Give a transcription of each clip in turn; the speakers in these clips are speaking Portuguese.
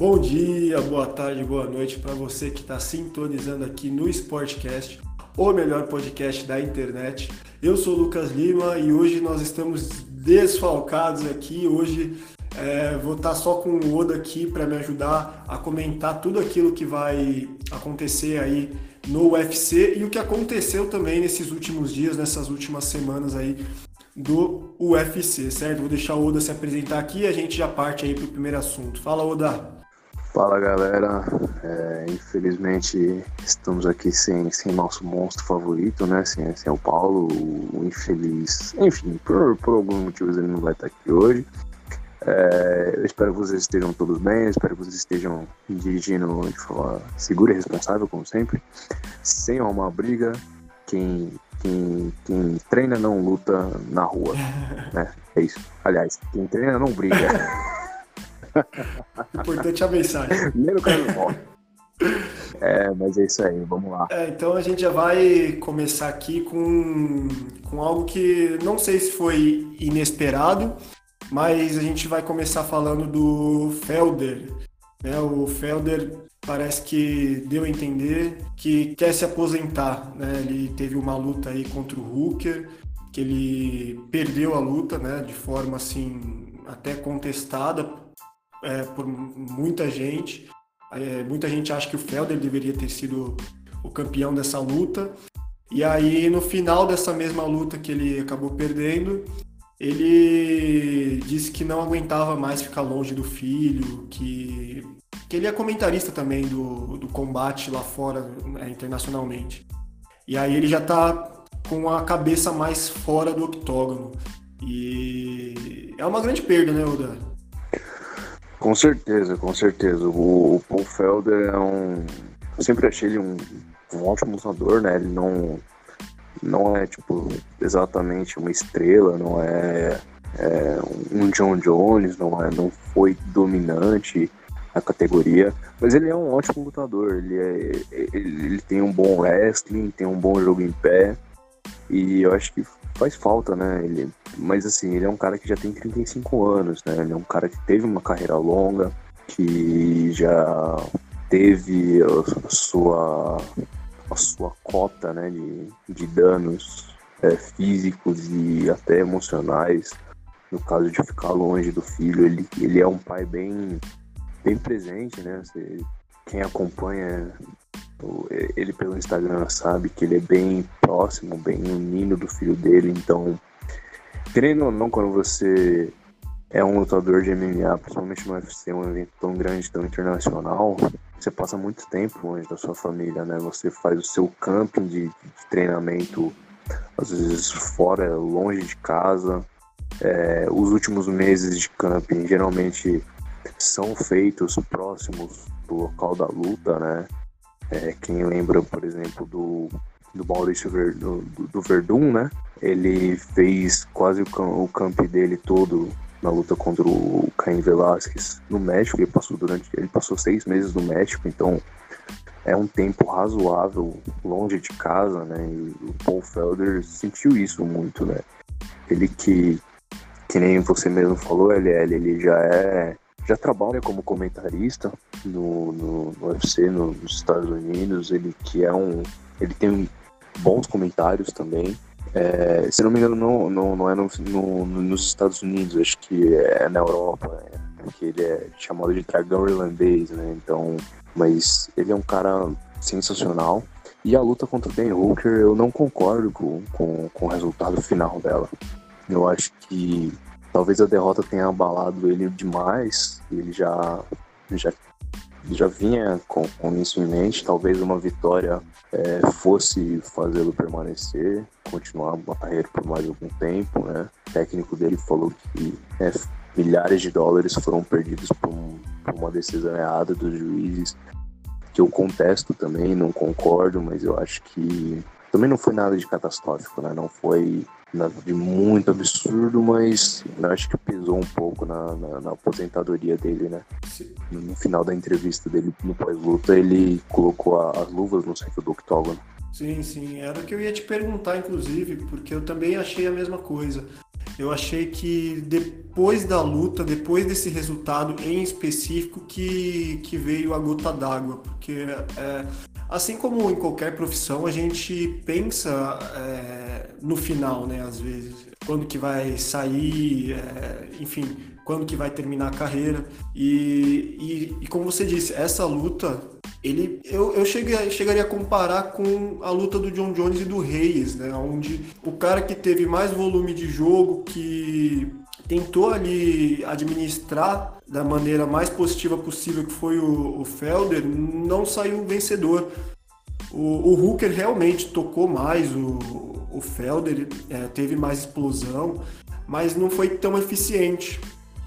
Bom dia, boa tarde, boa noite para você que está sintonizando aqui no Sportcast, o melhor podcast da internet. Eu sou o Lucas Lima e hoje nós estamos desfalcados aqui. Hoje é, vou estar tá só com o Oda aqui para me ajudar a comentar tudo aquilo que vai acontecer aí no UFC e o que aconteceu também nesses últimos dias, nessas últimas semanas aí do UFC, certo? Vou deixar o Oda se apresentar aqui e a gente já parte aí para o primeiro assunto. Fala, Oda! Fala galera, é, infelizmente estamos aqui sem, sem nosso monstro favorito, né? Sem, sem o Paulo, o infeliz. Enfim, por, por alguns motivos ele não vai estar aqui hoje. É, eu espero que vocês estejam todos bem, espero que vocês estejam dirigindo de forma segura e responsável, como sempre, sem arrumar briga. Quem, quem, quem treina não luta na rua. Né? É isso. Aliás, quem treina não briga. Importante a mensagem. Primeiro cara morre. É, mas é isso aí, vamos lá. É, então a gente já vai começar aqui com, com algo que não sei se foi inesperado, mas a gente vai começar falando do Felder. Né? O Felder parece que deu a entender que quer se aposentar. Né? Ele teve uma luta aí contra o Hooker, que ele perdeu a luta né? de forma assim até contestada é, por muita gente. É, muita gente acha que o Felder deveria ter sido o campeão dessa luta. E aí, no final dessa mesma luta que ele acabou perdendo, ele disse que não aguentava mais ficar longe do filho, que, que ele é comentarista também do, do combate lá fora, né, internacionalmente. E aí ele já está com a cabeça mais fora do octógono. E é uma grande perda, né, Oda? Com certeza, com certeza. O, o Paul Felder é um. Eu sempre achei ele um, um ótimo lutador, né? Ele não, não é, tipo, exatamente uma estrela, não é, é um John Jones, não, é, não foi dominante na categoria, mas ele é um ótimo lutador. Ele, é, ele, ele tem um bom wrestling, tem um bom jogo em pé, e eu acho que faz falta, né? Ele, mas assim, ele é um cara que já tem 35 anos, né? Ele é um cara que teve uma carreira longa, que já teve a sua, a sua cota né, de, de danos é, físicos e até emocionais. No caso de ficar longe do filho, ele, ele é um pai bem, bem presente, né? Você, quem acompanha ele pelo Instagram sabe que ele é bem próximo, bem unido do filho dele, então, querendo ou não, quando você é um lutador de MMA, principalmente no UFC, um evento tão grande, tão internacional, você passa muito tempo longe da sua família, né? Você faz o seu camping de, de treinamento, às vezes fora, longe de casa. É, os últimos meses de camping geralmente são feitos próximos do local da luta, né? É, quem lembra, por exemplo, do, do Maurício Ver, do, do, Verdun, né? Ele fez quase o, o camp dele todo na luta contra o Caim Velasquez no México. Ele passou durante, ele passou seis meses no México, então é um tempo razoável longe de casa, né? E o Paul Felder sentiu isso muito, né? Ele que, que nem você mesmo falou, LL, ele já é já trabalha como comentarista no, no, no UFC no, nos Estados Unidos. Ele que é um, ele tem bons comentários também. É, se não me engano, não, não, não é no, no, nos Estados Unidos, acho que é na Europa, né? porque ele é chamado de dragão irlandês, né? Então, mas ele é um cara sensacional. E a luta contra o Dan Hooker, eu não concordo com, com, com o resultado final dela. Eu acho que talvez a derrota tenha abalado ele demais. Ele já, já, já vinha com, com isso em mente. Talvez uma vitória é, fosse fazê-lo permanecer, continuar uma carreira por mais algum tempo. Né? O técnico dele falou que é, milhares de dólares foram perdidos por, um, por uma decisão errada dos juízes. Que eu contesto também, não concordo, mas eu acho que também não foi nada de catastrófico, né? Não foi nada de muito absurdo, mas acho que pesou um pouco na, na, na aposentadoria dele, né? No, no, final da entrevista dele no pós-luta, ele colocou a, as luvas no centro do octógono. Sim, sim, era o que eu ia te perguntar, inclusive, porque eu também achei a mesma coisa. Eu achei que depois da luta, depois desse resultado em específico, que, que veio a gota d'água. Porque, é, assim como em qualquer profissão, a gente pensa é, no final, né? Às vezes, quando que vai sair, é, enfim, quando que vai terminar a carreira. E, e, e como você disse, essa luta ele eu, eu cheguei, chegaria a comparar com a luta do John Jones e do Reis, né? Onde o cara que teve mais volume de jogo, que tentou ali administrar da maneira mais positiva possível, que foi o, o Felder, não saiu vencedor. O, o Hooker realmente tocou mais o, o Felder, é, teve mais explosão, mas não foi tão eficiente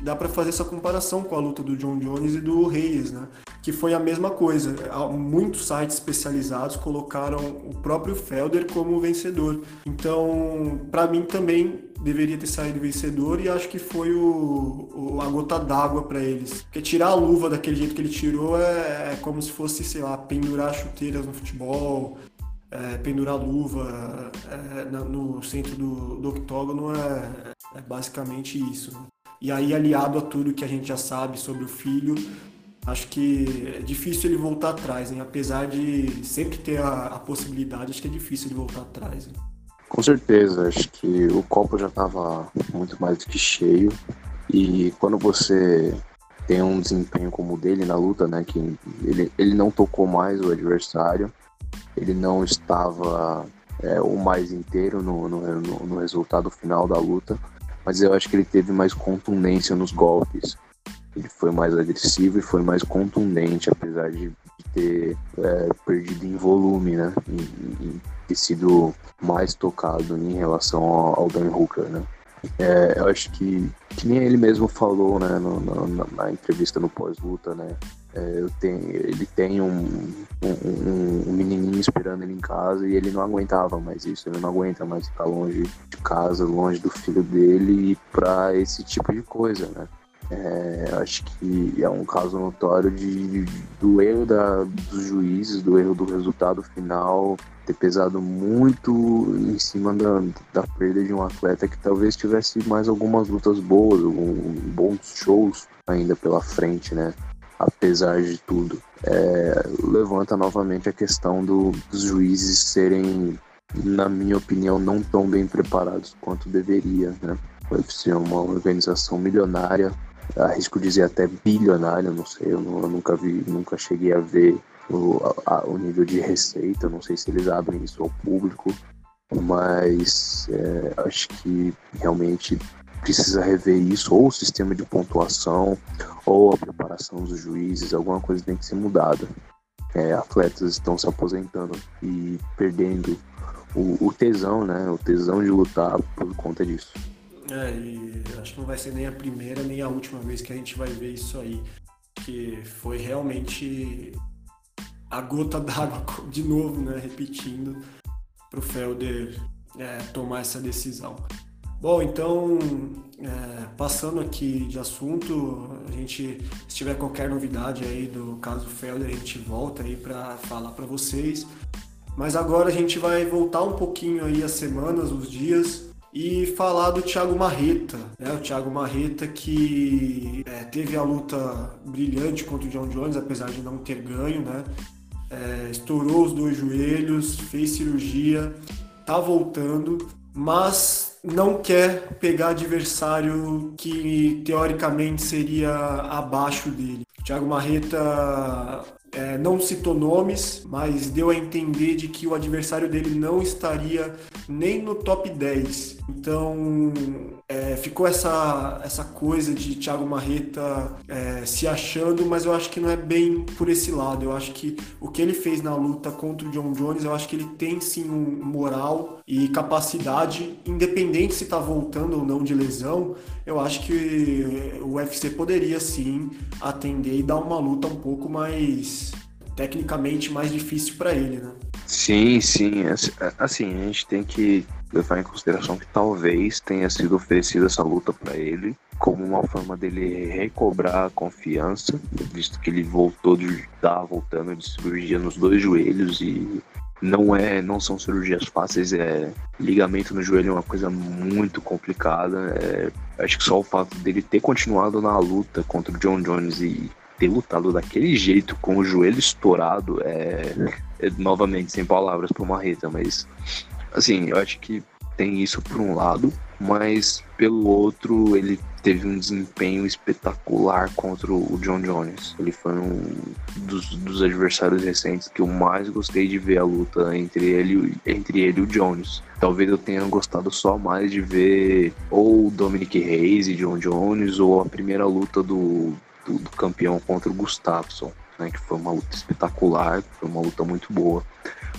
dá para fazer essa comparação com a luta do John Jones e do Reis, né? Que foi a mesma coisa. Muitos sites especializados colocaram o próprio Felder como vencedor. Então, para mim também deveria ter saído vencedor e acho que foi o, o a gota d'água para eles. Porque tirar a luva daquele jeito que ele tirou é, é como se fosse, sei lá, pendurar chuteiras no futebol, é, pendurar luva é, no centro do, do octógono é, é basicamente isso. Né? E aí, aliado a tudo que a gente já sabe sobre o filho, acho que é difícil ele voltar atrás, hein? apesar de sempre ter a, a possibilidade, acho que é difícil ele voltar atrás. Hein? Com certeza, acho que o copo já estava muito mais do que cheio. E quando você tem um desempenho como o dele na luta, né, que ele, ele não tocou mais o adversário, ele não estava é, o mais inteiro no, no, no resultado final da luta, mas eu acho que ele teve mais contundência nos golpes. Ele foi mais agressivo e foi mais contundente, apesar de ter é, perdido em volume, né? E, e, ter sido mais tocado em relação ao, Dan Hooker, né? É, eu acho que, que nem ele mesmo falou, né, no, no, na, na, entrevista no pós-luta, né? É, eu tenho, ele tem um, um, um, menininho esperando ele em casa e ele não aguentava mais isso, ele não aguenta mais ficar longe de casa, longe do filho dele para esse tipo de coisa, né? É, acho que é um caso notório de, do erro da, dos juízes, do erro do resultado final ter pesado muito em cima da, da perda de um atleta que talvez tivesse mais algumas lutas boas, alguns bons shows ainda pela frente, né? apesar de tudo. É, levanta novamente a questão do, dos juízes serem, na minha opinião, não tão bem preparados quanto deveria. Né? O UFC é uma organização milionária, arrisco dizer até bilionária, não sei, eu, não, eu nunca vi, nunca cheguei a ver o, a, o nível de receita, não sei se eles abrem isso ao público, mas é, acho que realmente precisa rever isso, ou o sistema de pontuação, ou a preparação dos juízes, alguma coisa tem que ser mudada. É, atletas estão se aposentando e perdendo o, o, tesão, né? O tesão de lutar por conta disso. É, e acho que não vai ser nem a primeira nem a última vez que a gente vai ver isso aí. Que foi realmente a gota d'água de novo, né? Repetindo, para o Felder é, tomar essa decisão. Bom, então, é, passando aqui de assunto, a gente, se tiver qualquer novidade aí do caso Felder, a gente volta aí para falar para vocês. Mas agora a gente vai voltar um pouquinho aí as semanas, os dias, e falar do Thiago Marreta, né? O Thiago Marreta que é, teve a luta brilhante contra o John Jones, apesar de não ter ganho, né? É, estourou os dois joelhos, fez cirurgia, tá voltando, mas não quer pegar adversário que teoricamente seria abaixo dele. Thiago Marreta é, não citou nomes, mas deu a entender de que o adversário dele não estaria nem no top 10. Então é, ficou essa, essa coisa de Thiago Marreta é, se achando, mas eu acho que não é bem por esse lado. Eu acho que o que ele fez na luta contra o John Jones, eu acho que ele tem sim um moral e capacidade, independente se está voltando ou não de lesão. Eu acho que o UFC poderia sim atender e dar uma luta um pouco mais tecnicamente mais difícil para ele, né? Sim, sim. Assim, a gente tem que levar em consideração que talvez tenha sido oferecida essa luta para ele como uma forma dele recobrar a confiança, visto que ele voltou de estar voltando de cirurgia nos dois joelhos e não é, não são cirurgias fáceis. É, ligamento no joelho é uma coisa muito complicada. É, acho que só o fato dele ter continuado na luta contra o John Jones e ter lutado daquele jeito com o joelho estourado é, é novamente sem palavras para uma reta, mas assim, eu acho que tem isso por um lado, mas pelo outro ele teve um desempenho espetacular contra o John Jones. Ele foi um dos, dos adversários recentes que eu mais gostei de ver a luta entre ele, entre ele e o Jones. Talvez eu tenha gostado só mais de ver ou Dominic Reis e John Jones ou a primeira luta do, do, do campeão contra o Gustafsson, né, que foi uma luta espetacular, foi uma luta muito boa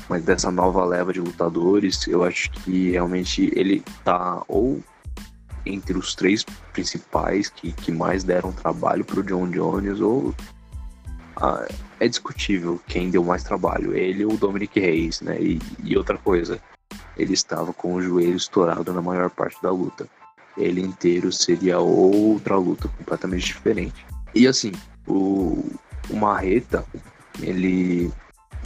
mas dessa nova leva de lutadores, eu acho que realmente ele tá ou entre os três principais que, que mais deram trabalho para o John Jones, ou ah, é discutível quem deu mais trabalho, ele ou o Dominic Reis, né? E, e, outra coisa, ele estava com o joelho estourado na maior parte da luta. Ele inteiro seria outra luta completamente diferente. E assim, o, o Marreta, ele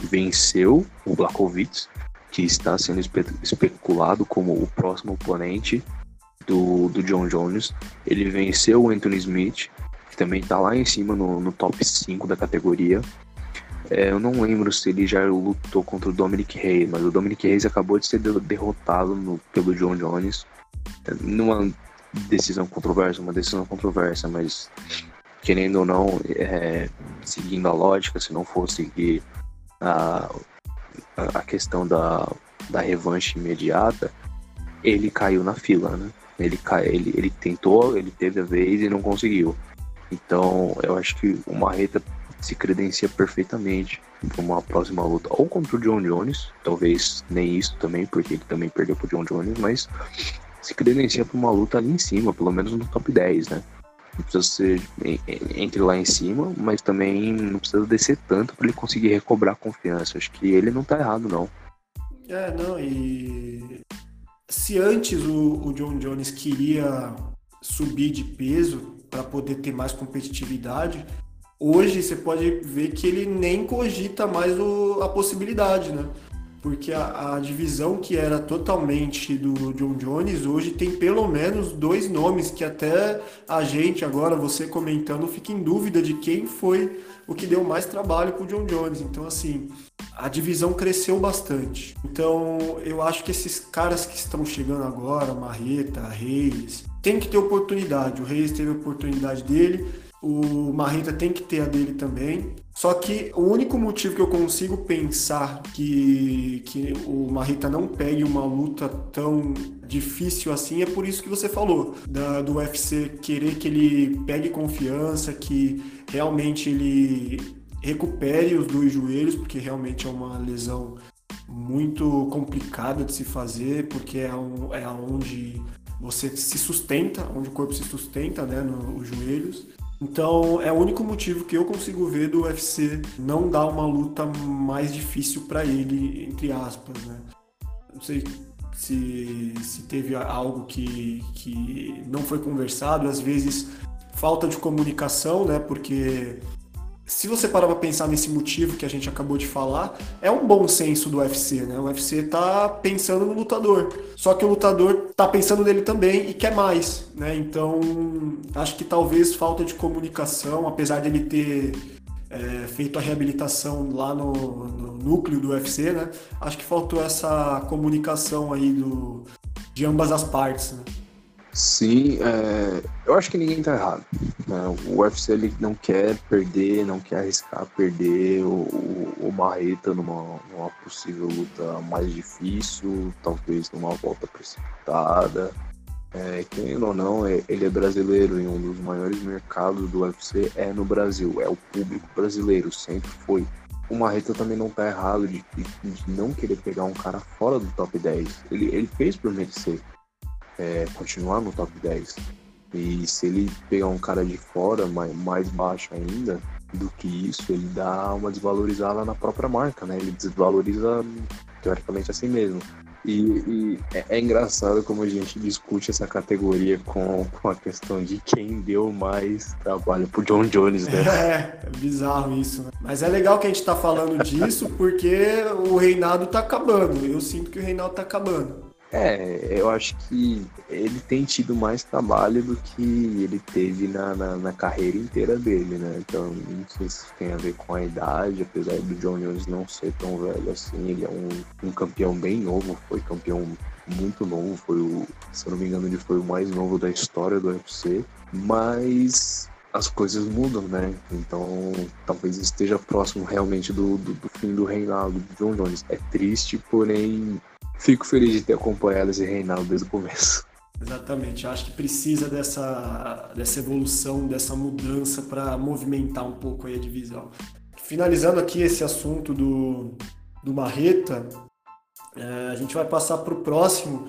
venceu o Blakovic, que está sendo espe especulado como o próximo oponente do, do John Jones. Ele venceu o Anthony Smith, que também está lá em cima no, no top 5 da categoria. É, eu não lembro se ele já lutou contra o Dominic Reis, mas o Dominic Reis acabou de ser derrotado no, pelo John Jones numa decisão controversa, uma decisão controversa, mas querendo ou não, é, seguindo a lógica, se não for seguir a, a questão da, da revanche imediata, ele caiu na fila, né? Ele, ele, ele tentou, ele teve a vez e não conseguiu. Então, eu acho que o Marreta se credencia perfeitamente para uma próxima luta, ou contra o John Jones, talvez nem isso também, porque ele também perdeu para o John Jones, mas se credencia para uma luta ali em cima, pelo menos no top 10, né? Não precisa ser entre lá em cima, mas também não precisa descer tanto para ele conseguir recobrar a confiança. Acho que ele não tá errado, não. É, não, e se antes o, o John Jones queria subir de peso para poder ter mais competitividade, hoje você pode ver que ele nem cogita mais o, a possibilidade, né? Porque a, a, divisão que era totalmente do John Jones, hoje tem pelo menos dois nomes que até a gente agora, você comentando, fica em dúvida de quem foi o que deu mais trabalho para o John Jones. Então, assim, a divisão cresceu bastante. Então, eu acho que esses caras que estão chegando agora, Marreta, Reis, tem que ter oportunidade. O Reis teve a oportunidade dele, o Marreta tem que ter a dele também. Só que o único motivo que eu consigo pensar que, que o Marreta não pegue uma luta tão difícil assim é por isso que você falou, da, do UFC querer que ele pegue confiança, que realmente ele recupere os dois joelhos, porque realmente é uma lesão muito complicada de se fazer, porque é, um, é onde você se sustenta, onde o corpo se sustenta, né, nos joelhos. Então é o único motivo que eu consigo ver do UFC não dar uma luta mais difícil para ele, entre aspas, né? Não sei se, se teve algo que, que não foi conversado, às vezes falta de comunicação, né? Porque se você parar para pensar nesse motivo que a gente acabou de falar, é um bom senso do UFC, né? O UFC tá pensando no lutador. Só que o lutador tá pensando nele também e quer mais, né? Então, acho que talvez falta de comunicação, apesar dele ter é, feito a reabilitação lá no, no, núcleo do UFC, né? Acho que faltou essa comunicação aí do, de ambas as partes, né? Sim, é, eu acho que ninguém tá errado. Né? O UFC ele não quer perder, não quer arriscar perder o, o, o Marreta numa, numa possível luta mais difícil, talvez numa volta precipitada. É, querendo ou não, é, ele é brasileiro e um dos maiores mercados do UFC é no Brasil, é o público brasileiro, sempre foi. O Marreta também não tá errado de, de, de não querer pegar um cara fora do top 10. Ele, ele fez por merecer é, continuar no top 10. E se ele pegar um cara de fora, mais, mais baixo ainda do que isso, ele dá uma desvalorizada na própria marca, né? Ele desvaloriza teoricamente assim mesmo. E, e é, é, engraçado como a gente discute essa categoria com, com a questão de quem deu mais trabalho pro John Jones, né? É, é bizarro isso, né? Mas é legal que a gente tá falando disso porque o reinado tá acabando. Eu sinto que o reinado tá acabando. É, eu acho que ele tem tido mais trabalho do que ele teve na, na, na, carreira inteira dele, né? Então, não sei se tem a ver com a idade, apesar do John Jones não ser tão velho assim, ele é um, um campeão bem novo, foi campeão muito novo, foi o, se eu não me engano, ele foi o mais novo da história do UFC, mas as coisas mudam, né? Então, talvez esteja próximo realmente do, do, do fim do reinado do John Jones. É triste, porém Fico feliz de ter acompanhado esse Reinaldo desde o começo. Exatamente, acho que precisa dessa, dessa evolução, dessa mudança para movimentar um pouco a divisão. Finalizando aqui esse assunto do, do Marreta, é, a gente vai passar para o próximo,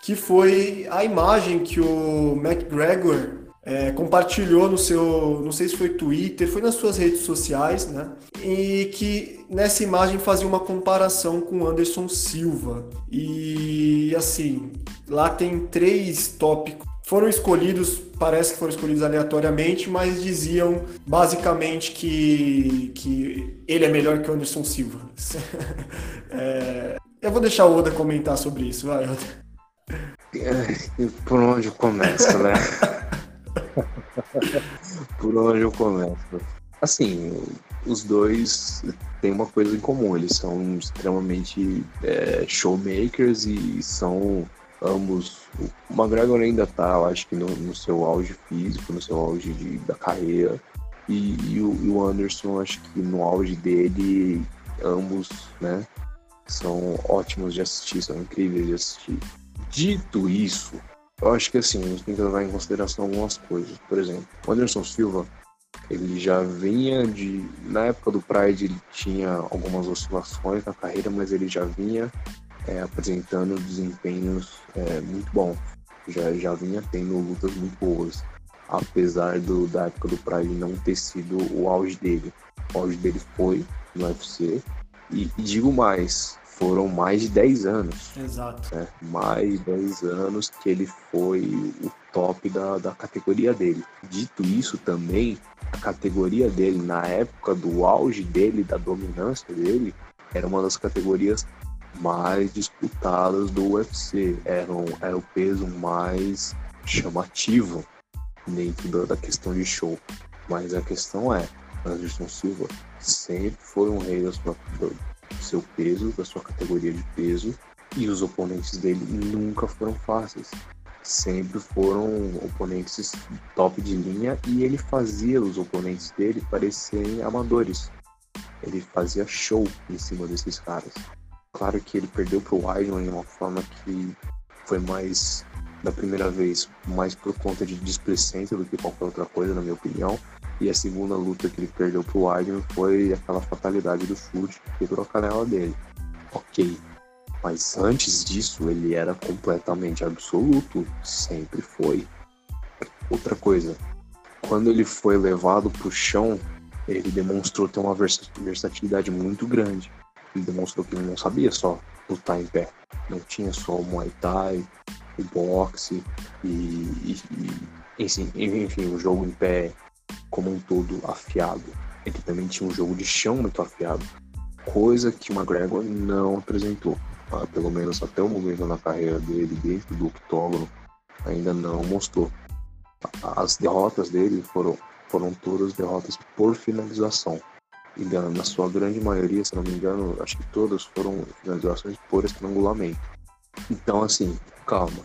que foi a imagem que o McGregor é, compartilhou no seu, não sei se foi Twitter, foi nas suas redes sociais, né? E que nessa imagem fazia uma comparação com Anderson Silva. E assim, lá tem três tópicos. Foram escolhidos, parece que foram escolhidos aleatoriamente, mas diziam basicamente que, que ele é melhor que o Anderson Silva. é, eu vou deixar o Oda comentar sobre isso, vai, Oda. É, por onde começa, né? Por onde eu começo? Assim, os dois têm uma coisa em comum, eles são extremamente é, showmakers e são ambos. O McGregor ainda tá, eu acho que no, no seu auge físico, no seu auge de, da carreira. E, e, o, e, o, Anderson, acho que no auge dele, ambos, né, são ótimos de assistir, são incríveis de assistir. Dito isso, eu acho que assim, a gente tem que levar em consideração algumas coisas. Por exemplo, o Anderson Silva, ele já vinha de. Na época do Pride, ele tinha algumas oscilações na carreira, mas ele já vinha é, apresentando desempenhos é, muito bons. Já, já vinha tendo lutas muito boas. Apesar do, da época do Pride não ter sido o auge dele. O auge dele foi no UFC. E, e digo mais, foram mais de 10 anos. Exato. Né? Mais de 10 anos que ele foi o top da, da categoria dele. Dito isso também, a categoria dele, na época do auge dele, da dominância dele, era uma das categorias mais disputadas do UFC. Era, um, era o peso mais chamativo dentro da, da questão de show. Mas a questão é, Anderson Silva sempre foi um rei da sua, seu peso, da sua categoria de peso, e os oponentes dele nunca foram fáceis. Sempre foram oponentes top de linha e ele fazia os oponentes dele parecerem amadores. Ele fazia show em cima desses caras. Claro que ele perdeu pro Weidman de uma forma que foi mais da primeira vez, mais por conta de displicência do que qualquer outra coisa, na minha opinião. E a segunda luta que ele perdeu pro Weidman foi aquela fatalidade do chute que quebrou a canela dele. Ok. Mas antes disso, ele era completamente absoluto. Sempre foi. Outra coisa. Quando ele foi levado pro chão, ele demonstrou ter uma versatilidade muito grande. Ele demonstrou que ele não sabia só lutar em pé. Não tinha só o Muay Thai, o boxe e, e, e enfim, enfim, o jogo em pé como um todo afiado. Ele também tinha um jogo de chão muito afiado, coisa que o McGregor não apresentou. Ah, pelo menos até o momento na carreira dele, dentro do octógono, ainda não mostrou. As derrotas dele foram, foram todas derrotas por finalização. E na sua grande maioria, se não me engano, acho que todas foram finalizações por estrangulamento. Então, assim, calma.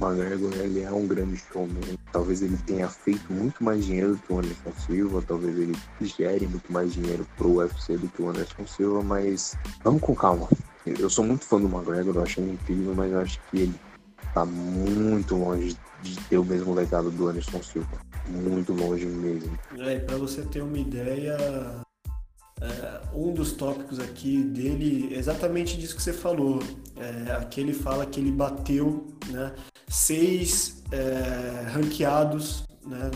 McGregor ele é um grande showman. Talvez ele tenha feito muito mais dinheiro que o Anderson Silva, talvez ele gere muito mais dinheiro pro UFC do que o Anderson Silva, mas vamos com calma. Eu sou muito fã do McGregor, eu acho ele incrível, mas eu acho que ele tá muito longe de ter o mesmo legado do Anderson Silva. Muito longe mesmo. É, para você ter uma ideia, é, um dos tópicos aqui dele é exatamente disso que você falou. É, aqui ele fala que ele bateu né, seis é, ranqueados, né,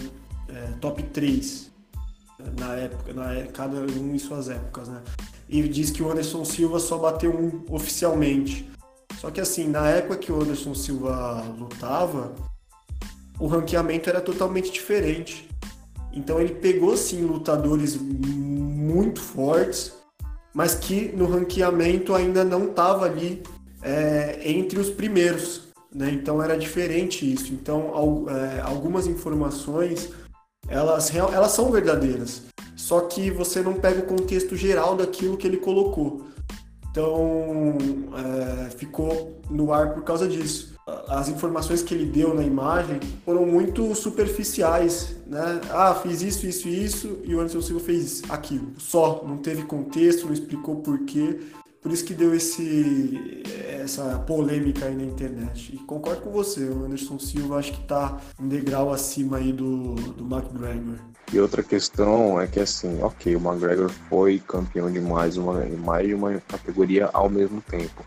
top 3 na época, na, cada um em suas épocas. Né? E diz que o Anderson Silva só bateu um oficialmente. Só que assim, na época que o Anderson Silva lutava, o ranqueamento era totalmente diferente. Então ele pegou sim lutadores muito fortes, mas que no ranqueamento ainda não estava ali é, entre os primeiros. Né? Então era diferente isso. Então é, algumas informações elas, elas são verdadeiras, só que você não pega o contexto geral daquilo que ele colocou. Então é, ficou no ar por causa disso. As informações que ele deu na imagem foram muito superficiais, né? Ah, fiz isso, isso e isso, e o Anderson Silva fez aquilo. Só, não teve contexto, não explicou porquê. Por isso que deu esse, essa polêmica aí na internet. E concordo com você, o Anderson Silva acho que está um degrau acima aí do, do McGregor. E outra questão é que assim, ok, o McGregor foi campeão de mais, uma, mais de uma categoria ao mesmo tempo.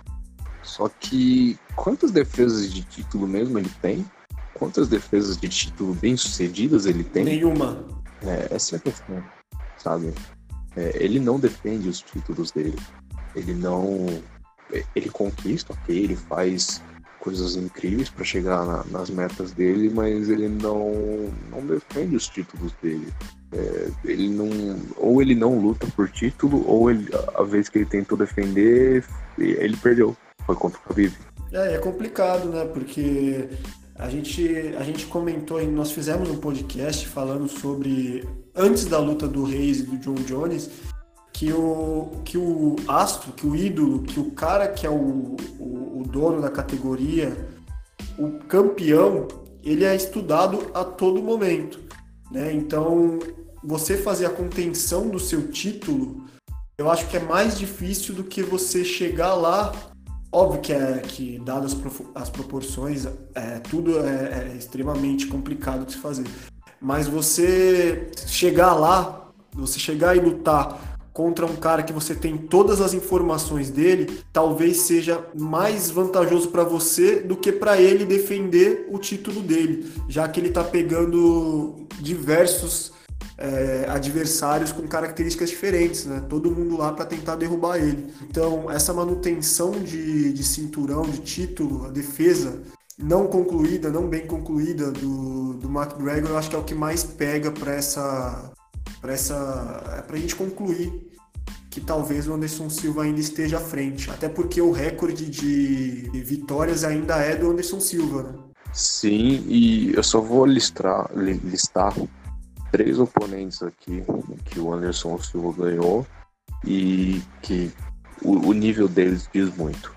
Só que quantas defesas de título mesmo ele tem? Quantas defesas de título bem sucedidas ele tem? Nenhuma. É, essa é a questão, sabe? É, ele não defende os títulos dele ele não. Ele conquista, ok, ele faz coisas incríveis para chegar na, nas metas dele, mas ele não, não defende os títulos dele. É, ele não, ou ele não luta por título, ou ele, a vez que ele tentou defender, ele perdeu. Foi contra o Khabib. É, é complicado, né? Porque a gente, a gente comentou, nós fizemos um podcast falando sobre antes da luta do Reis e do John Jones, que o, que o astro, que o ídolo, que o cara que é o, o, o dono da categoria, o campeão, ele é estudado a todo momento. Né? Então, você fazer a contenção do seu título, eu acho que é mais difícil do que você chegar lá. Óbvio que, é, que dadas as proporções, é, tudo é, é extremamente complicado de se fazer. Mas você chegar lá, você chegar e lutar contra um cara que você tem todas as informações dele, talvez seja mais vantajoso para você do que para ele defender o título dele, já que ele está pegando diversos é, adversários com características diferentes, né? Todo mundo lá para tentar derrubar ele. Então, essa manutenção de, de cinturão, de título, a defesa não concluída, não bem concluída do, do McGregor, eu acho que é o que mais pega para essa para essa para a gente concluir que talvez o Anderson Silva ainda esteja à frente, até porque o recorde de vitórias ainda é do Anderson Silva, né? Sim, e eu só vou listar, listar três oponentes aqui que o Anderson Silva ganhou e que o, o nível deles diz muito.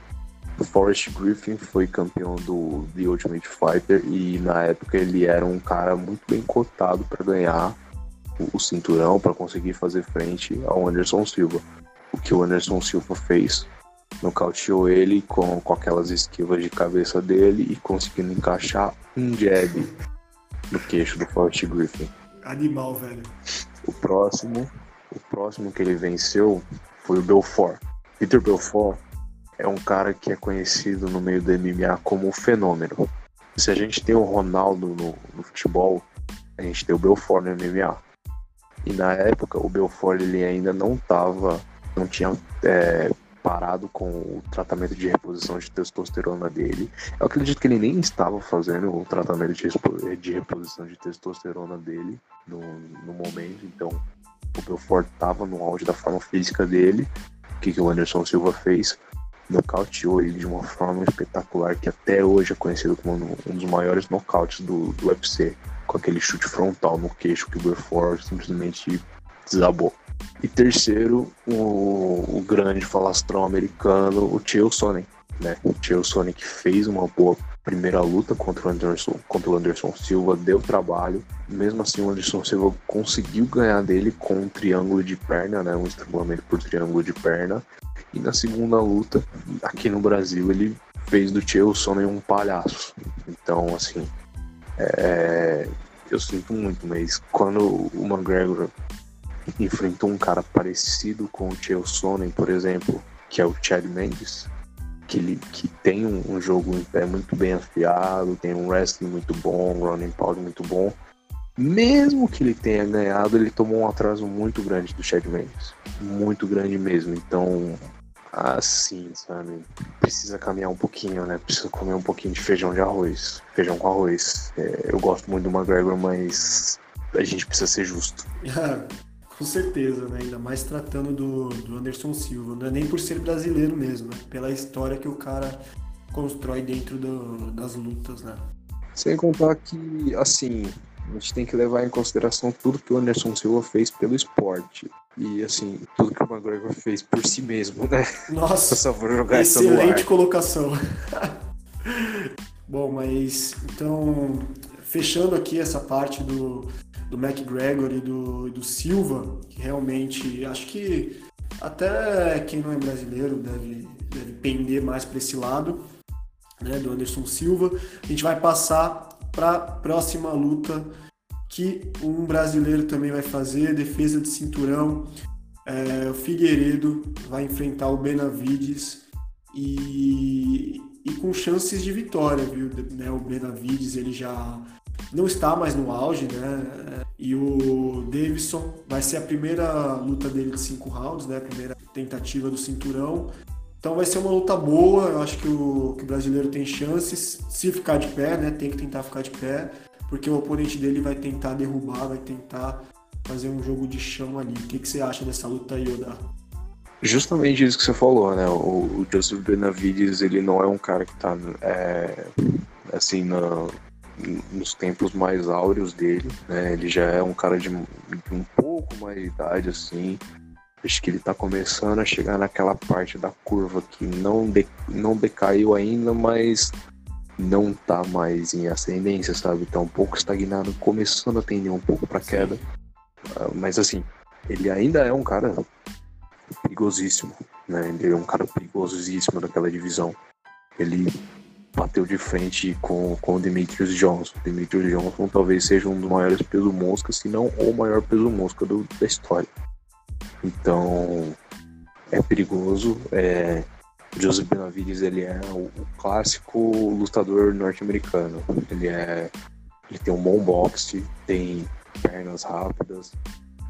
O Forrest Griffin foi campeão do The Ultimate Fighter e na época ele era um cara muito bem cotado para ganhar o cinturão para conseguir fazer frente ao Anderson Silva. O que o Anderson Silva fez, nocauteou ele com, com aquelas esquivas de cabeça dele e conseguindo encaixar um jab no queixo do Forrest Griffin. Animal, velho. O próximo, o próximo que ele venceu foi o Belfort. Peter Belfort é um cara que é conhecido no meio do MMA como um fenômeno. Se a gente tem o Ronaldo no, no futebol, a gente tem o Belfort no MMA. E na época o Belfort ele ainda não estava, não tinha é, parado com o tratamento de reposição de testosterona dele. Eu acredito que ele nem estava fazendo o tratamento de, de reposição de testosterona dele no, no momento. Então o Belfort estava no auge da forma física dele. O que, que o Anderson Silva fez? Nocauteou ele de uma forma espetacular que até hoje é conhecido como um dos maiores nocautes do, do UFC com aquele chute frontal no queixo que o Belfort simplesmente desabou. E terceiro, o, o grande falastrão americano, o Chael Sonnen. Né? O Chael Sonnen que fez uma boa primeira luta contra o Anderson, contra o Anderson Silva, deu trabalho. Mesmo assim, o Anderson Silva conseguiu ganhar dele com um triângulo de perna, né? um estrangulamento por triângulo de perna. E na segunda luta, aqui no Brasil, ele fez do Chael Sonnen um palhaço. Então, assim, é, eu sinto muito, mas quando o McGregor enfrentou um cara parecido com o Chael Sonnen, por exemplo, que é o Chad Mendes, que, ele, que tem um, um, jogo em pé muito bem afiado, tem um wrestling muito bom, um running power muito bom, mesmo que ele tenha ganhado, ele tomou um atraso muito grande do Chad Mendes, muito grande mesmo. Então, assim, sabe? Precisa caminhar um pouquinho, né? Precisa comer um pouquinho de feijão de arroz. Feijão com arroz. É, eu gosto muito do McGregor, mas a gente precisa ser justo. com certeza, né? Ainda mais tratando do, do Anderson Silva. Não é nem por ser brasileiro mesmo, né? Pela história que o cara constrói dentro do, das lutas, né? Sem contar que, assim, a gente tem que levar em consideração tudo que o Anderson Silva fez pelo esporte. E, assim, tudo que o McGregor fez por si mesmo, né? Nossa, só vou jogar excelente colocação. Bom, mas então, fechando aqui essa parte do, do McGregor e do, do Silva, que realmente acho que até quem não é brasileiro deve, deve pender mais para esse lado, né, do Anderson Silva. A gente vai passar para a próxima luta que um brasileiro também vai fazer, defesa de cinturão. É, o Figueiredo vai enfrentar o Benavides e, e com chances de vitória, viu? Né, o Benavides ele já não está mais no auge, né? E o Davidson vai ser a primeira luta dele de cinco rounds, né? A primeira tentativa do cinturão. Então vai ser uma luta boa, eu acho que o, que o brasileiro tem chances, se ficar de pé, né? Tem que tentar ficar de pé, porque o oponente dele vai tentar derrubar, vai tentar fazer um jogo de chão ali. O que, que você acha dessa luta aí, Oda? Justamente isso que você falou, né? O, o Joseph Benavides, ele não é um cara que tá é, assim na, nos tempos mais áureos dele, né? Ele já é um cara de, de um pouco mais de idade, assim, Acho que ele está começando a chegar naquela parte da curva que não, de, não decaiu ainda, mas não está mais em ascendência, sabe? Está um pouco estagnado, começando a tender um pouco para queda. Uh, mas assim, ele ainda é um cara perigosíssimo, né? Ele é um cara perigosíssimo daquela divisão. Ele bateu de frente com, com o Demetrius Johnson. Demetrius Johnson talvez seja um dos maiores peso mosca, se não o maior peso mosca do, da história. Então é perigoso. É, Joseph Benavides ele é o, o clássico lutador norte-americano. Ele é ele tem um bom boxe, tem pernas rápidas,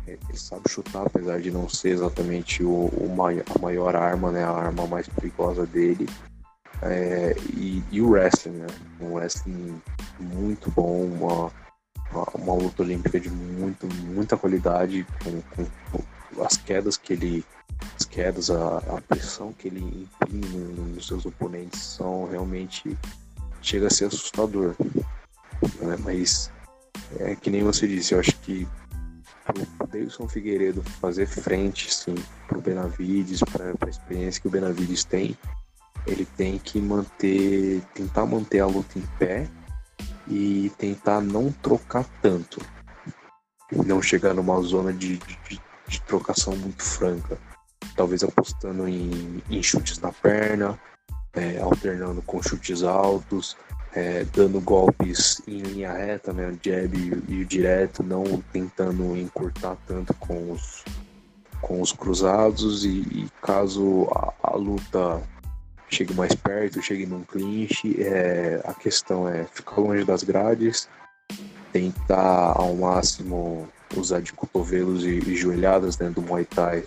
é, ele sabe chutar, apesar de não ser exatamente o, o maior, a maior arma, né, a arma mais perigosa dele. É, e, e, o wrestling, né? Um wrestling muito bom, uma, uma, luta olímpica de muito, muita qualidade, com, com, as quedas que ele. As quedas, a, a pressão que ele imprime nos seus oponentes são realmente. chega a ser assustador. Né? Mas é que nem você disse, eu acho que o Davidson Figueiredo fazer frente sim, para o Benavides, para a experiência que o Benavides tem, ele tem que manter, tentar manter a luta em pé e tentar não trocar tanto. Não chegar numa zona de, de, de trocação muito franca. Talvez apostando em, em chutes na perna, é, alternando com chutes altos, é, dando golpes em linha reta, né, o jab e, e o direto, não tentando encurtar tanto com os, com os cruzados e, e caso a, a, luta chegue mais perto, chegue num clinch, é, a questão é ficar longe das grades, tentar ao máximo usar de cotovelos e, e joelhadas dentro do Muay Thai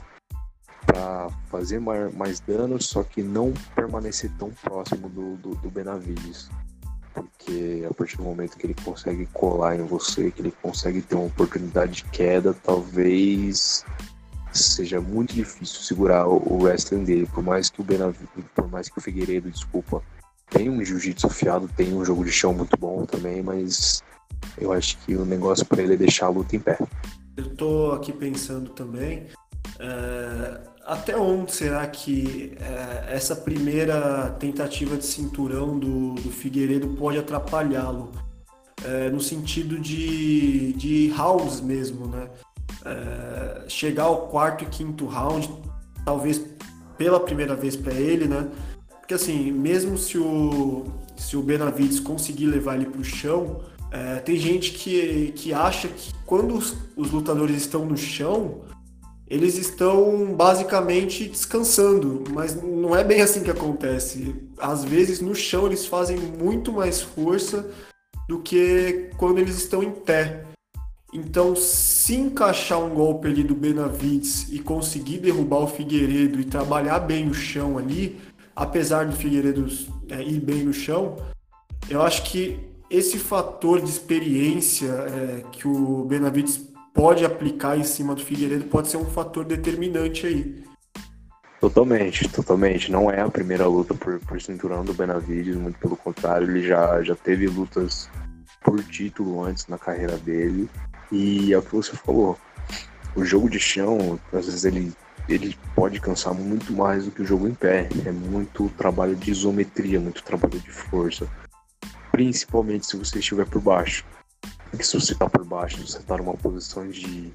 para fazer mais, mais dano, só que não permanecer tão próximo do, do, do Benavides. Porque a partir do momento que ele consegue colar em você, que ele consegue ter uma oportunidade de queda, talvez seja muito difícil segurar o, o wrestling dele, por mais que o Benavides, por mais que o Figueiredo, desculpa, tem um jiu-jitsu afiado, tem um jogo de chão muito bom também, mas eu acho que o negócio para ele é deixar a luta em pé. Eu tô aqui pensando também, é, até onde será que é, essa primeira tentativa de cinturão do, do Figueiredo pode atrapalhá-lo? É, no sentido de, de rounds mesmo, né? É, chegar ao quarto e quinto round, talvez pela primeira vez para ele, né? Porque assim, mesmo se o, se o Benavides conseguir levar ele para o chão, é, tem gente que, que acha que quando os, os, lutadores estão no chão, eles estão basicamente descansando, mas não é bem assim que acontece. Às vezes no chão eles fazem muito mais força do que quando eles estão em pé. Então, se encaixar um golpe ali do Benavides e conseguir derrubar o Figueiredo e trabalhar bem o chão ali, apesar do Figueiredo é, ir bem no chão, eu acho que esse fator de experiência é, que o Benavides pode aplicar em cima do Figueiredo pode ser um fator determinante aí. Totalmente, totalmente. Não é a primeira luta por, por cinturão do Benavides, muito pelo contrário, ele já, já teve lutas por título antes na carreira dele. E é o que você falou. O jogo de chão, às vezes ele, ele pode cansar muito mais do que o jogo em pé. É muito trabalho de isometria, muito trabalho de força. Principalmente se você estiver por baixo. Porque se você está por baixo, você está numa posição de,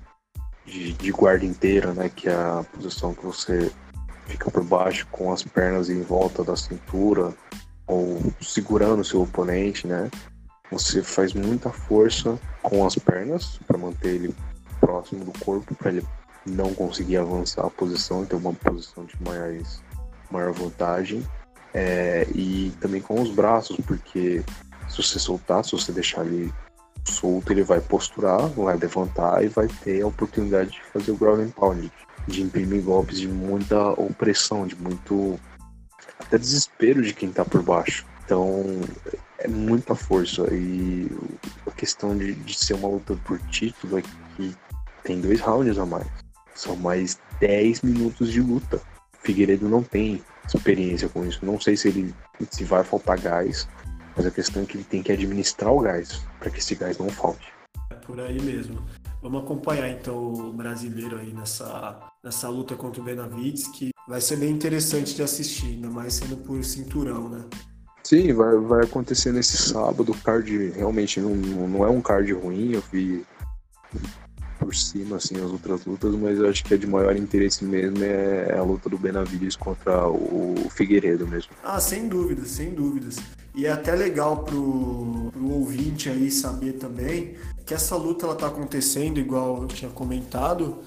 de, de guarda inteira, né? Que é a posição que você fica por baixo com as pernas em volta da cintura ou segurando o seu oponente, né? Você faz muita força com as pernas para manter ele próximo do corpo, para ele não conseguir avançar a posição, ter uma posição de mais, maior vantagem. É, e também com os braços, porque se você soltar, se você deixar ele solto, ele vai posturar, vai levantar e vai ter a oportunidade de fazer o ground and pound, de imprimir golpes de muita opressão, de muito até desespero de quem tá por baixo. Então é muita força e a questão de, de ser uma luta por título é que tem dois rounds a mais. São mais 10 minutos de luta. Figueiredo não tem experiência com isso. Não sei se ele se vai faltar gás, mas a questão é que ele tem que administrar o gás para que esse gás não falte. É por aí mesmo. Vamos acompanhar então o brasileiro aí nessa, nessa luta contra o Benavides, que vai ser bem interessante de assistir, ainda mais sendo por cinturão, né? Sim, vai, vai acontecer nesse sábado. O card realmente não, não é um card ruim, eu vi por cima assim as outras lutas, mas eu acho que a de maior interesse mesmo é a luta do Benavides contra o Figueiredo mesmo. Ah, sem dúvidas, sem dúvidas. E é até legal pro, pro ouvinte aí saber também que essa luta ela tá acontecendo, igual eu tinha comentado,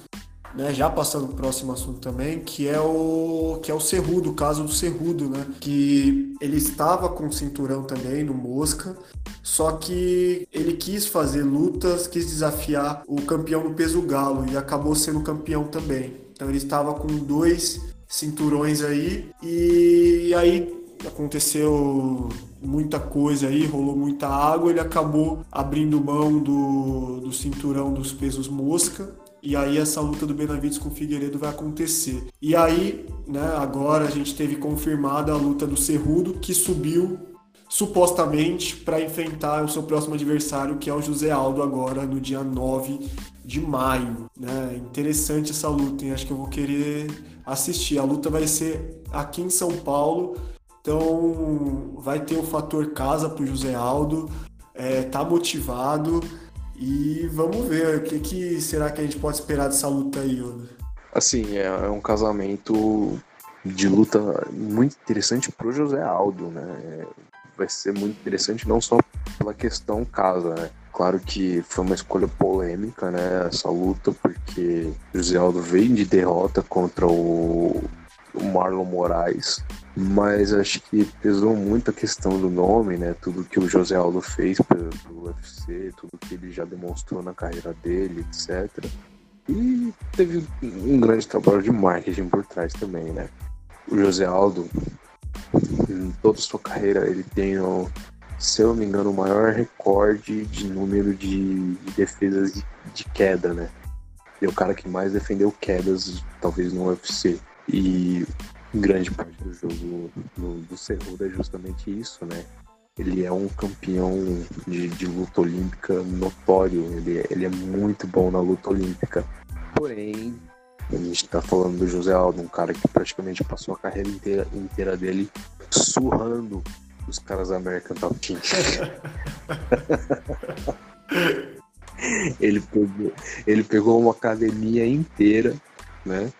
né, já passando para o próximo assunto também, que é o que é o Cerrudo, o caso do Cerrudo, né, que ele estava com cinturão também no Mosca, só que ele quis fazer lutas, quis desafiar o campeão do peso galo e acabou sendo campeão também. Então ele estava com dois cinturões aí e aí aconteceu muita coisa aí, rolou muita água, ele acabou abrindo mão do, do cinturão dos pesos mosca. E aí essa luta do Benavides com o Figueiredo vai acontecer. E aí, né, agora a gente teve confirmada a luta do Cerrudo, que subiu supostamente para enfrentar o seu próximo adversário, que é o José Aldo agora no dia 9 de maio. Né? Interessante essa luta, hein? acho que eu vou querer assistir. A luta vai ser aqui em São Paulo, então vai ter o fator casa para o José Aldo, é, tá motivado e vamos ver o que, que será que a gente pode esperar dessa luta aí, Yoda. Assim, é, é um casamento de luta muito interessante pro José Aldo, né? Vai ser muito interessante não só pela questão casa, né? Claro que foi uma escolha polêmica, né? Essa luta, porque José Aldo veio de derrota contra o o Marlon Moraes, mas acho que pesou muito a questão do nome, né? Tudo que o José Aldo fez pelo, UFC, tudo que ele já demonstrou na carreira dele, etc. E teve um grande trabalho de marketing por trás também, né? O José Aldo, em toda a sua carreira, ele tem, se eu não me engano, o maior recorde de número de, de defesas de, de queda, né? Ele é o cara que mais defendeu quedas, talvez no UFC. E grande parte do jogo do, do Cerrudo é justamente isso, né? Ele é um campeão de, de luta olímpica notório, ele, ele é muito bom na luta olímpica. Porém, a gente tá falando do José Aldo, um cara que praticamente passou a carreira inteira, inteira dele surrando os caras da American Top Team. ele, pegou, ele pegou uma academia inteira, né?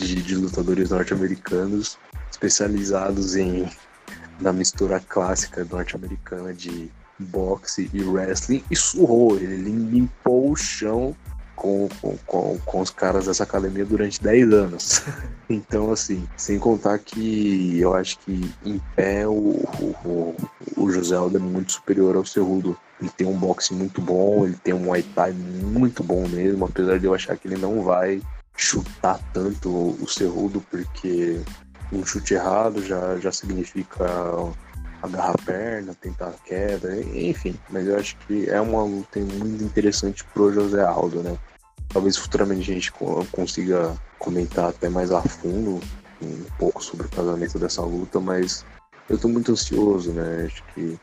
De, de lutadores norte-americanos especializados em na mistura clássica norte-americana de boxe e wrestling e surrou. Ele limpou o chão com, com, com, os caras dessa academia durante 10 anos. Então, assim, sem contar que eu acho que em pé o, o, o José Aldo é muito superior ao Cerrudo. Ele tem um boxe muito bom, ele tem um Muay Thai muito bom mesmo, apesar de eu achar que ele não vai chutar tanto o Cerrudo, porque um chute errado já, já significa agarrar a perna, tentar a queda, enfim. Mas eu acho que é uma luta muito interessante pro José Aldo, né? Talvez futuramente a gente consiga comentar até mais a fundo um pouco sobre o casamento dessa luta, mas eu tô muito ansioso, né? Acho que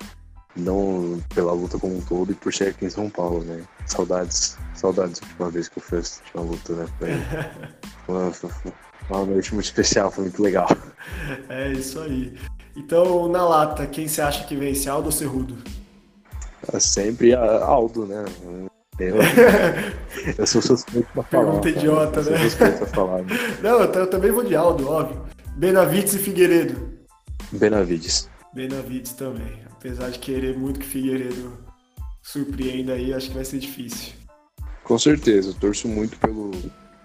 não pela luta como um todo e por ser aqui em São Paulo, né? Saudades, saudades da última vez que eu fui assistir uma luta, né? Foi uma noite muito especial, foi muito legal. É isso aí. Então, na lata, quem você acha que vence, Aldo ou Cerrudo? É sempre Aldo, né? Eu, eu sou suspeito pra falar. Pergunta idiota, né? Eu sou suspeito pra falar. Né? Não, eu, também vou de Aldo, óbvio. Benavides e Figueiredo. Benavides. Benavides também. Apesar de querer muito que Figueiredo surpreenda aí, acho que vai ser difícil. Com certeza, eu torço muito pelo,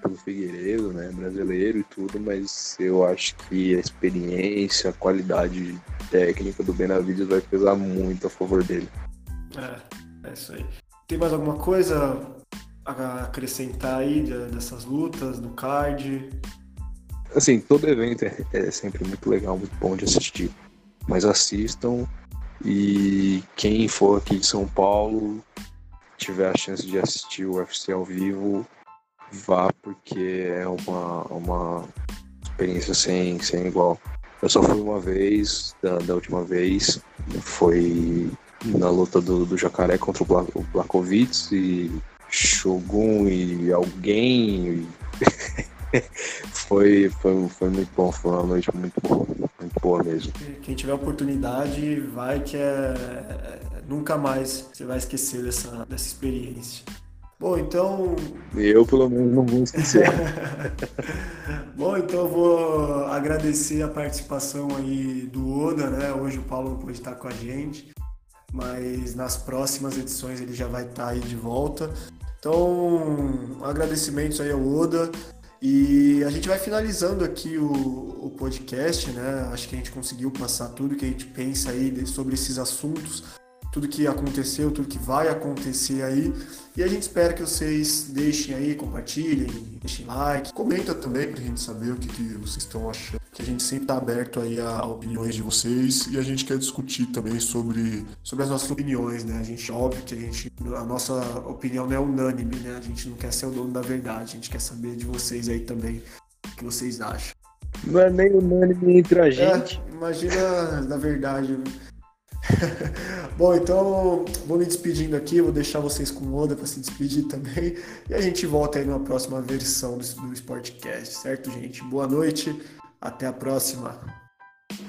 pelo Figueiredo, né, brasileiro e tudo, mas eu acho que a experiência, a qualidade técnica do Benavides vai pesar muito a favor dele. É, é isso aí. Tem mais alguma coisa a acrescentar aí dessas lutas, do card? Assim, todo evento é, é sempre muito legal, muito bom de assistir. Mas assistam e quem for aqui de São Paulo tiver a chance de assistir o UFC ao vivo, vá porque é uma, uma experiência sem, sem igual. Eu só fui uma vez, da, da última vez, foi na luta do, do Jacaré contra o, Bla, o Blakovitz e Shogun e alguém. foi, foi, foi muito bom, foi uma noite muito boa, boa mesmo. Quem tiver oportunidade, vai que é, é nunca mais você vai esquecer dessa, dessa experiência. Bom, então. Eu, pelo menos, não vou esquecer. Bom, então eu vou agradecer a participação aí do Oda, né? Hoje o Paulo não pôde estar com a gente, mas nas próximas edições ele já vai estar aí de volta. Então, agradecimentos aí ao Oda. E a gente vai finalizando aqui o, o podcast, né? Acho que a gente conseguiu passar tudo que a gente pensa aí sobre esses assuntos tudo que aconteceu, tudo que vai acontecer aí. E a gente espera que vocês deixem aí, compartilhem, deixem like, comenta também pra gente saber o que, que vocês estão achando. Que a gente sempre tá aberto aí a opiniões de vocês e a gente quer discutir também sobre, sobre as nossas opiniões, né? A gente, óbvio que a gente, a nossa opinião não é unânime, né? A gente não quer ser o dono da verdade, a gente quer saber de vocês aí também o que vocês acham. Não é nem unânime entre a é, gente. É, imagina, na verdade, Bom, então vou me despedindo aqui, vou deixar vocês com o Oda para se despedir também. E a gente volta aí numa próxima versão do, do Sportcast, certo, gente? Boa noite, até a próxima.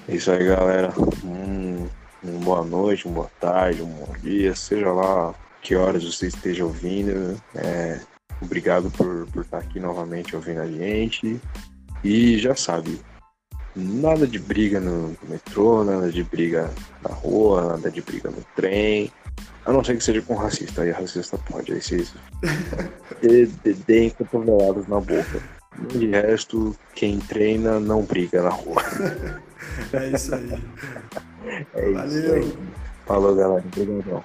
É isso aí, galera. Um, um boa noite, uma boa tarde, um bom dia, seja lá que horas você esteja ouvindo. É, obrigado por, por estar aqui novamente ouvindo a gente. E já sabe, Nada de briga no metrô, nada de briga na rua, nada de briga no trem. A não ser que seja com racista, aí racista pode, aí vocês deem cotoveladas na boca. De resto, quem treina não briga na rua. É isso aí. É Valeu. isso aí. Falou, galera. Obrigadão.